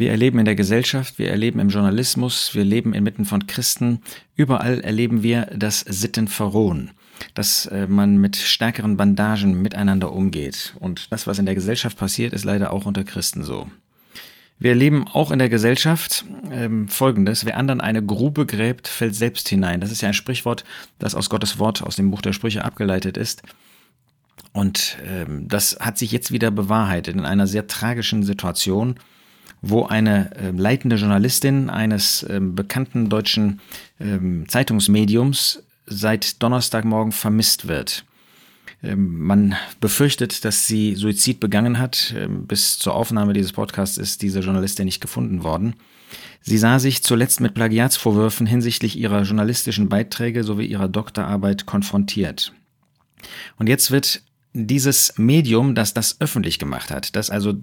Wir erleben in der Gesellschaft, wir erleben im Journalismus, wir leben inmitten von Christen, überall erleben wir, dass Sitten verrohen, dass man mit stärkeren Bandagen miteinander umgeht. Und das, was in der Gesellschaft passiert, ist leider auch unter Christen so. Wir erleben auch in der Gesellschaft ähm, Folgendes. Wer anderen eine Grube gräbt, fällt selbst hinein. Das ist ja ein Sprichwort, das aus Gottes Wort, aus dem Buch der Sprüche abgeleitet ist. Und ähm, das hat sich jetzt wieder bewahrheitet in einer sehr tragischen Situation, wo eine äh, leitende Journalistin eines äh, bekannten deutschen äh, Zeitungsmediums seit Donnerstagmorgen vermisst wird. Ähm, man befürchtet, dass sie Suizid begangen hat. Ähm, bis zur Aufnahme dieses Podcasts ist diese Journalistin nicht gefunden worden. Sie sah sich zuletzt mit Plagiatsvorwürfen hinsichtlich ihrer journalistischen Beiträge sowie ihrer Doktorarbeit konfrontiert. Und jetzt wird dieses Medium, das das öffentlich gemacht hat, das also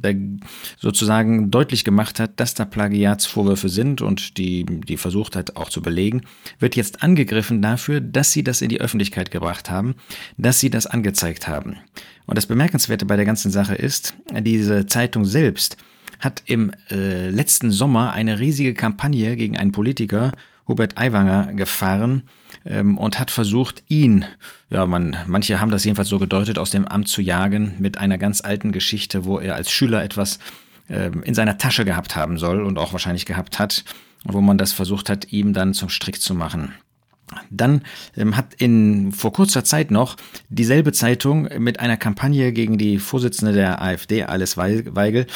sozusagen deutlich gemacht hat, dass da Plagiatsvorwürfe sind und die, die versucht hat auch zu belegen, wird jetzt angegriffen dafür, dass sie das in die Öffentlichkeit gebracht haben, dass sie das angezeigt haben. Und das Bemerkenswerte bei der ganzen Sache ist, diese Zeitung selbst hat im äh, letzten Sommer eine riesige Kampagne gegen einen Politiker Hubert Aiwanger gefahren ähm, und hat versucht, ihn, ja, man, manche haben das jedenfalls so gedeutet, aus dem Amt zu jagen mit einer ganz alten Geschichte, wo er als Schüler etwas ähm, in seiner Tasche gehabt haben soll und auch wahrscheinlich gehabt hat, wo man das versucht hat, ihm dann zum Strick zu machen. Dann ähm, hat in vor kurzer Zeit noch dieselbe Zeitung mit einer Kampagne gegen die Vorsitzende der AfD, Alice Weigel,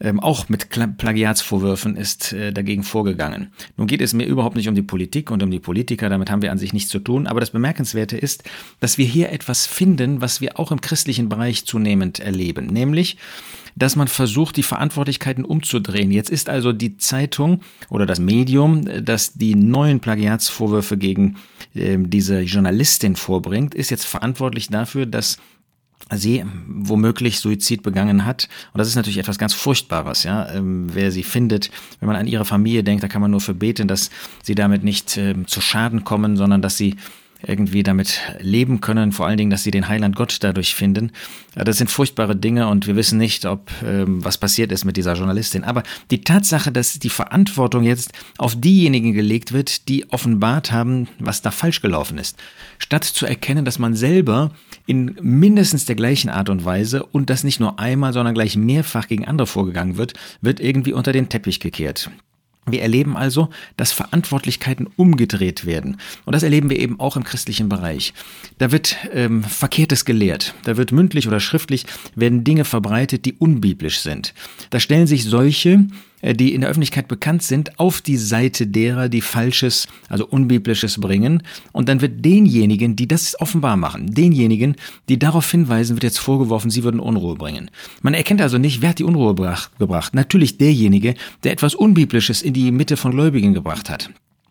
ähm, auch mit Plagiatsvorwürfen ist äh, dagegen vorgegangen. Nun geht es mir überhaupt nicht um die Politik und um die Politiker, damit haben wir an sich nichts zu tun, aber das Bemerkenswerte ist, dass wir hier etwas finden, was wir auch im christlichen Bereich zunehmend erleben, nämlich dass man versucht, die Verantwortlichkeiten umzudrehen. Jetzt ist also die Zeitung oder das Medium, das die neuen Plagiatsvorwürfe gegen äh, diese Journalistin vorbringt, ist jetzt verantwortlich dafür, dass sie womöglich Suizid begangen hat. Und das ist natürlich etwas ganz Furchtbares, ja. Ähm, wer sie findet, wenn man an ihre Familie denkt, da kann man nur für beten, dass sie damit nicht ähm, zu Schaden kommen, sondern dass sie irgendwie damit leben können, vor allen Dingen, dass sie den Heiland Gott dadurch finden. Das sind furchtbare Dinge und wir wissen nicht, ob ähm, was passiert ist mit dieser Journalistin. Aber die Tatsache, dass die Verantwortung jetzt auf diejenigen gelegt wird, die offenbart haben, was da falsch gelaufen ist, statt zu erkennen, dass man selber in mindestens der gleichen Art und Weise und das nicht nur einmal, sondern gleich mehrfach gegen andere vorgegangen wird, wird irgendwie unter den Teppich gekehrt. Wir erleben also, dass Verantwortlichkeiten umgedreht werden. Und das erleben wir eben auch im christlichen Bereich. Da wird ähm, Verkehrtes gelehrt. Da wird mündlich oder schriftlich werden Dinge verbreitet, die unbiblisch sind. Da stellen sich solche, die in der Öffentlichkeit bekannt sind, auf die Seite derer, die Falsches, also Unbiblisches bringen. Und dann wird denjenigen, die das offenbar machen, denjenigen, die darauf hinweisen, wird jetzt vorgeworfen, sie würden Unruhe bringen. Man erkennt also nicht, wer hat die Unruhe gebracht. Natürlich derjenige, der etwas Unbiblisches in die Mitte von Gläubigen gebracht hat.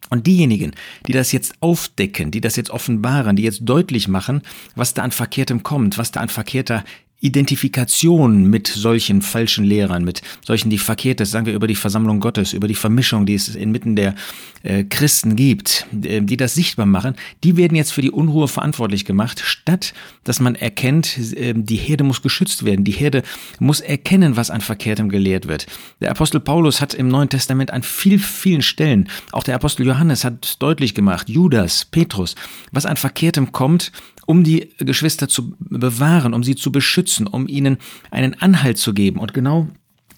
Und diejenigen, die das jetzt aufdecken, die das jetzt offenbaren, die jetzt deutlich machen, was da an Verkehrtem kommt, was da an verkehrter Identifikation mit solchen falschen Lehrern, mit solchen, die verkehrt ist, sagen wir über die Versammlung Gottes, über die Vermischung, die es inmitten der äh, Christen gibt, äh, die das sichtbar machen, die werden jetzt für die Unruhe verantwortlich gemacht, statt dass man erkennt, äh, die Herde muss geschützt werden, die Herde muss erkennen, was an Verkehrtem gelehrt wird. Der Apostel Paulus hat im Neuen Testament an viel, vielen Stellen, auch der Apostel Johannes hat deutlich gemacht, Judas, Petrus, was an Verkehrtem kommt, um die Geschwister zu bewahren, um sie zu beschützen, um ihnen einen Anhalt zu geben. Und genau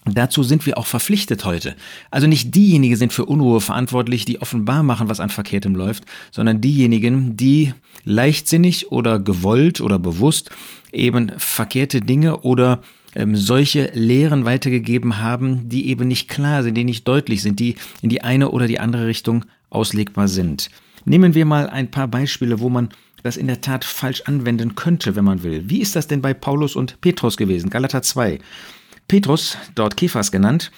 Dazu sind wir auch verpflichtet heute. Also nicht diejenigen sind für Unruhe verantwortlich, die offenbar machen, was an Verkehrtem läuft, sondern diejenigen, die leichtsinnig oder gewollt oder bewusst eben verkehrte Dinge oder ähm, solche Lehren weitergegeben haben, die eben nicht klar sind, die nicht deutlich sind, die in die eine oder die andere Richtung auslegbar sind. Nehmen wir mal ein paar Beispiele, wo man das in der Tat falsch anwenden könnte, wenn man will. Wie ist das denn bei Paulus und Petrus gewesen? Galater 2. Petrus, dort Kephas genannt,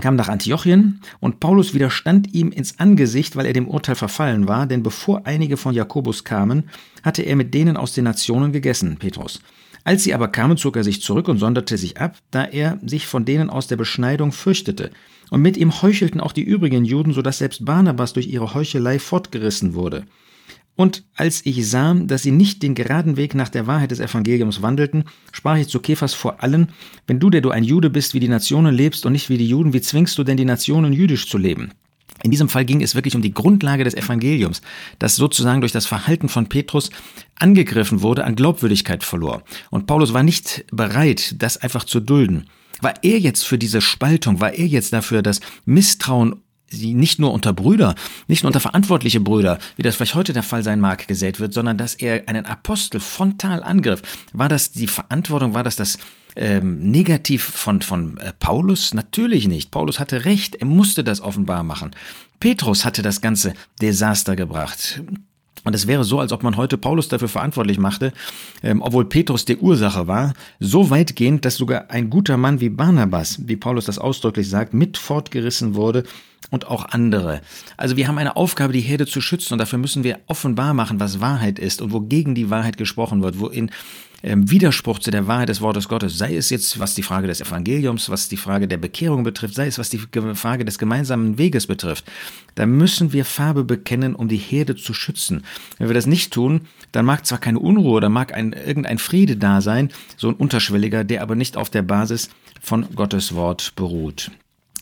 kam nach Antiochien und Paulus widerstand ihm ins Angesicht, weil er dem Urteil verfallen war, denn bevor einige von Jakobus kamen, hatte er mit denen aus den Nationen gegessen, Petrus. Als sie aber kamen, zog er sich zurück und sonderte sich ab, da er sich von denen aus der Beschneidung fürchtete. Und mit ihm heuchelten auch die übrigen Juden, so dass selbst Barnabas durch ihre Heuchelei fortgerissen wurde. Und als ich sah, dass sie nicht den geraden Weg nach der Wahrheit des Evangeliums wandelten, sprach ich zu Kephas vor allen, wenn du, der du ein Jude bist, wie die Nationen lebst und nicht wie die Juden, wie zwingst du denn die Nationen jüdisch zu leben? In diesem Fall ging es wirklich um die Grundlage des Evangeliums, das sozusagen durch das Verhalten von Petrus angegriffen wurde, an Glaubwürdigkeit verlor. Und Paulus war nicht bereit, das einfach zu dulden. War er jetzt für diese Spaltung, war er jetzt dafür, dass Misstrauen sie nicht nur unter Brüder, nicht nur unter verantwortliche Brüder, wie das vielleicht heute der Fall sein mag, gesät wird, sondern dass er einen Apostel frontal angriff. War das die Verantwortung, war das das ähm, negativ von, von äh, Paulus? Natürlich nicht. Paulus hatte recht, er musste das offenbar machen. Petrus hatte das ganze Desaster gebracht. Und es wäre so, als ob man heute Paulus dafür verantwortlich machte, ähm, obwohl Petrus die Ursache war, so weitgehend, dass sogar ein guter Mann wie Barnabas, wie Paulus das ausdrücklich sagt, mit fortgerissen wurde und auch andere. Also wir haben eine Aufgabe, die Herde zu schützen und dafür müssen wir offenbar machen, was Wahrheit ist und wogegen die Wahrheit gesprochen wird, wo in Widerspruch zu der Wahrheit des Wortes Gottes, sei es jetzt was die Frage des Evangeliums, was die Frage der Bekehrung betrifft, sei es was die Frage des gemeinsamen Weges betrifft, da müssen wir Farbe bekennen, um die Herde zu schützen. Wenn wir das nicht tun, dann mag zwar keine Unruhe oder mag ein, irgendein Friede da sein, so ein unterschwelliger, der aber nicht auf der Basis von Gottes Wort beruht.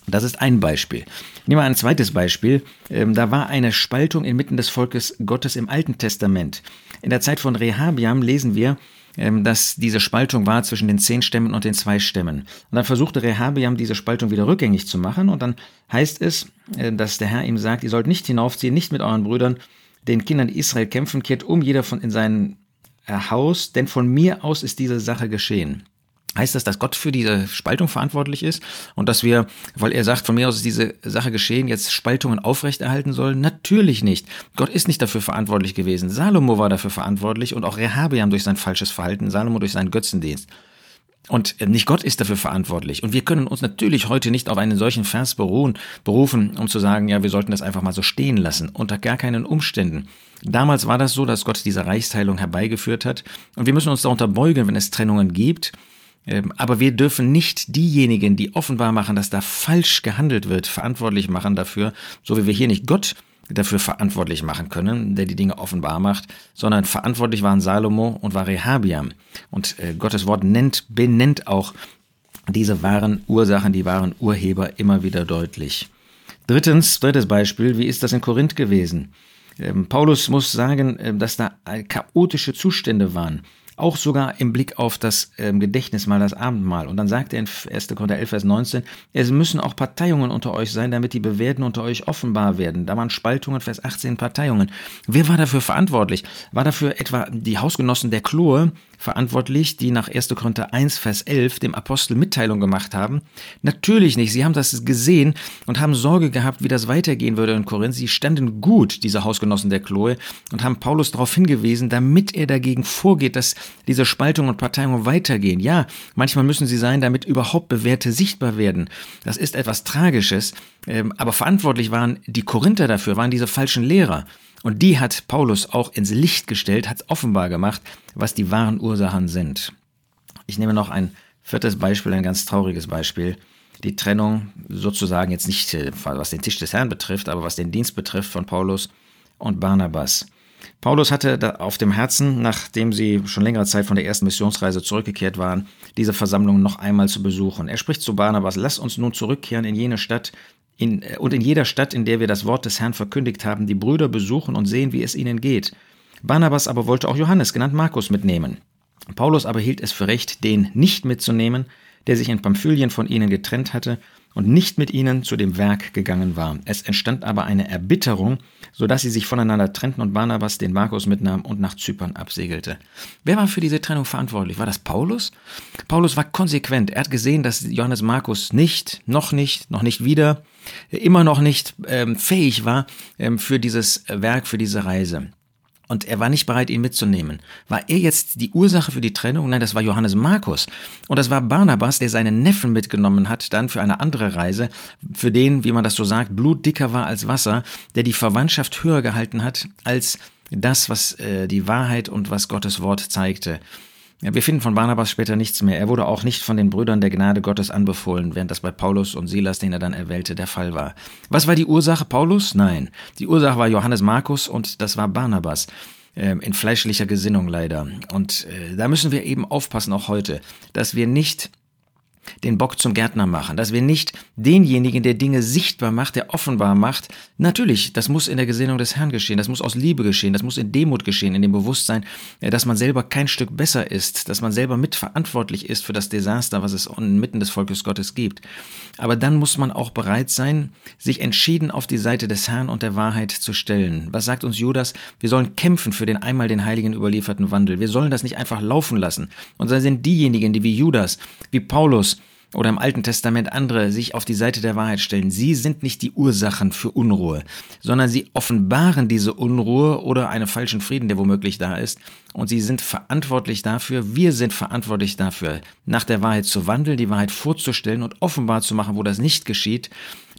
Das ist ein Beispiel. Nehmen wir ein zweites Beispiel. Ähm, da war eine Spaltung inmitten des Volkes Gottes im Alten Testament. In der Zeit von Rehabiam lesen wir, ähm, dass diese Spaltung war zwischen den zehn Stämmen und den zwei Stämmen. Und dann versuchte Rehabiam diese Spaltung wieder rückgängig zu machen. Und dann heißt es, äh, dass der Herr ihm sagt, ihr sollt nicht hinaufziehen, nicht mit euren Brüdern, den Kindern Israel kämpfen, kehrt um jeder von in sein äh, Haus, denn von mir aus ist diese Sache geschehen. Heißt das, dass Gott für diese Spaltung verantwortlich ist und dass wir, weil er sagt, von mir aus ist diese Sache geschehen, jetzt Spaltungen aufrechterhalten sollen? Natürlich nicht. Gott ist nicht dafür verantwortlich gewesen. Salomo war dafür verantwortlich und auch Rehabeam durch sein falsches Verhalten, Salomo durch seinen Götzendienst. Und nicht Gott ist dafür verantwortlich. Und wir können uns natürlich heute nicht auf einen solchen Vers beruhen, berufen, um zu sagen, ja, wir sollten das einfach mal so stehen lassen. Unter gar keinen Umständen. Damals war das so, dass Gott diese Reichsteilung herbeigeführt hat. Und wir müssen uns darunter beugen, wenn es Trennungen gibt. Ähm, aber wir dürfen nicht diejenigen, die offenbar machen, dass da falsch gehandelt wird, verantwortlich machen dafür, so wie wir hier nicht Gott dafür verantwortlich machen können, der die Dinge offenbar macht, sondern verantwortlich waren Salomo und war Rehabiam. Und äh, Gottes Wort nennt, benennt auch diese wahren Ursachen, die wahren Urheber immer wieder deutlich. Drittens, drittes Beispiel, wie ist das in Korinth gewesen? Ähm, Paulus muss sagen, äh, dass da chaotische Zustände waren auch sogar im Blick auf das ähm, Gedächtnismahl, das Abendmahl. Und dann sagt er in 1. Korinther 11, Vers 19, es müssen auch Parteiungen unter euch sein, damit die Bewährten unter euch offenbar werden. Da waren Spaltungen, Vers 18 Parteiungen. Wer war dafür verantwortlich? War dafür etwa die Hausgenossen der Chloe, verantwortlich, die nach 1. Korinther 1, Vers 11 dem Apostel Mitteilung gemacht haben? Natürlich nicht. Sie haben das gesehen und haben Sorge gehabt, wie das weitergehen würde in Korinth. Sie standen gut, diese Hausgenossen der Chloe, und haben Paulus darauf hingewiesen, damit er dagegen vorgeht, dass diese Spaltungen und Parteiungen weitergehen. Ja, manchmal müssen sie sein, damit überhaupt Bewährte sichtbar werden. Das ist etwas Tragisches, ähm, aber verantwortlich waren die Korinther dafür, waren diese falschen Lehrer. Und die hat Paulus auch ins Licht gestellt, hat offenbar gemacht, was die wahren Ursachen sind. Ich nehme noch ein viertes Beispiel, ein ganz trauriges Beispiel. Die Trennung sozusagen jetzt nicht, äh, was den Tisch des Herrn betrifft, aber was den Dienst betrifft von Paulus und Barnabas. Paulus hatte auf dem Herzen, nachdem sie schon längere Zeit von der ersten Missionsreise zurückgekehrt waren, diese Versammlung noch einmal zu besuchen. Er spricht zu Barnabas, lass uns nun zurückkehren in jene Stadt, in, und in jeder Stadt, in der wir das Wort des Herrn verkündigt haben, die Brüder besuchen und sehen, wie es ihnen geht. Barnabas aber wollte auch Johannes, genannt Markus, mitnehmen. Paulus aber hielt es für recht, den nicht mitzunehmen, der sich in Pamphylien von ihnen getrennt hatte und nicht mit ihnen zu dem Werk gegangen war. Es entstand aber eine Erbitterung, so dass sie sich voneinander trennten und Barnabas den Markus mitnahm und nach Zypern absegelte. Wer war für diese Trennung verantwortlich? War das Paulus? Paulus war konsequent. Er hat gesehen, dass Johannes Markus nicht, noch nicht, noch nicht wieder, immer noch nicht ähm, fähig war ähm, für dieses Werk, für diese Reise und er war nicht bereit, ihn mitzunehmen. War er jetzt die Ursache für die Trennung? Nein, das war Johannes Markus. Und das war Barnabas, der seinen Neffen mitgenommen hat, dann für eine andere Reise, für den, wie man das so sagt, Blut dicker war als Wasser, der die Verwandtschaft höher gehalten hat als das, was äh, die Wahrheit und was Gottes Wort zeigte. Wir finden von Barnabas später nichts mehr. Er wurde auch nicht von den Brüdern der Gnade Gottes anbefohlen, während das bei Paulus und Silas, den er dann erwählte, der Fall war. Was war die Ursache Paulus? Nein. Die Ursache war Johannes Markus und das war Barnabas. Ähm, in fleischlicher Gesinnung leider. Und äh, da müssen wir eben aufpassen, auch heute, dass wir nicht den Bock zum Gärtner machen, dass wir nicht denjenigen, der Dinge sichtbar macht, der offenbar macht, natürlich, das muss in der Gesinnung des Herrn geschehen, das muss aus Liebe geschehen, das muss in Demut geschehen, in dem Bewusstsein, äh, dass man selber kein Stück besser ist, dass man selber mitverantwortlich ist für das Desaster, was es inmitten des Volkes Gottes gibt. Aber dann muss man auch bereit sein, sich entschieden auf die Seite des Herrn und der Wahrheit zu stellen. Was sagt uns Judas? Wir sollen kämpfen für den einmal den Heiligen überlieferten Wandel. Wir sollen das nicht einfach laufen lassen. Und da sind diejenigen, die wie Judas, wie Paulus, oder im Alten Testament andere sich auf die Seite der Wahrheit stellen. Sie sind nicht die Ursachen für Unruhe, sondern sie offenbaren diese Unruhe oder einen falschen Frieden, der womöglich da ist. Und sie sind verantwortlich dafür, wir sind verantwortlich dafür, nach der Wahrheit zu wandeln, die Wahrheit vorzustellen und offenbar zu machen, wo das nicht geschieht,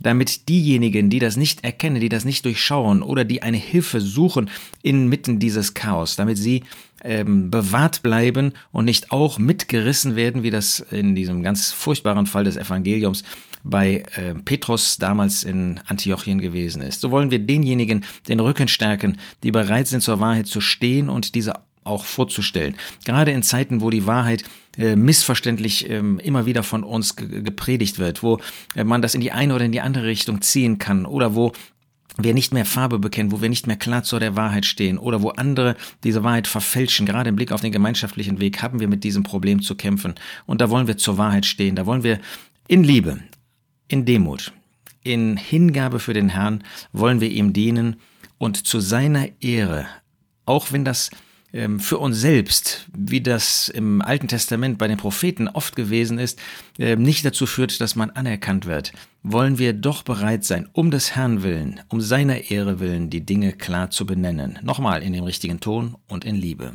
damit diejenigen, die das nicht erkennen, die das nicht durchschauen oder die eine Hilfe suchen inmitten dieses Chaos, damit sie ähm, bewahrt bleiben und nicht auch mitgerissen werden, wie das in diesem ganz furchtbaren Fall des Evangeliums bei äh, Petrus damals in Antiochien gewesen ist. So wollen wir denjenigen den Rücken stärken, die bereit sind, zur Wahrheit zu stehen und diese auch vorzustellen. Gerade in Zeiten, wo die Wahrheit äh, missverständlich ähm, immer wieder von uns gepredigt wird, wo äh, man das in die eine oder in die andere Richtung ziehen kann oder wo wir nicht mehr Farbe bekennen, wo wir nicht mehr klar zu der Wahrheit stehen oder wo andere diese Wahrheit verfälschen, gerade im Blick auf den gemeinschaftlichen Weg, haben wir mit diesem Problem zu kämpfen. Und da wollen wir zur Wahrheit stehen, da wollen wir in Liebe, in Demut, in Hingabe für den Herrn, wollen wir ihm dienen und zu seiner Ehre, auch wenn das für uns selbst, wie das im Alten Testament bei den Propheten oft gewesen ist, ähm, nicht dazu führt, dass man anerkannt wird, wollen wir doch bereit sein, um des Herrn willen, um seiner Ehre willen, die Dinge klar zu benennen. Nochmal in dem richtigen Ton und in Liebe.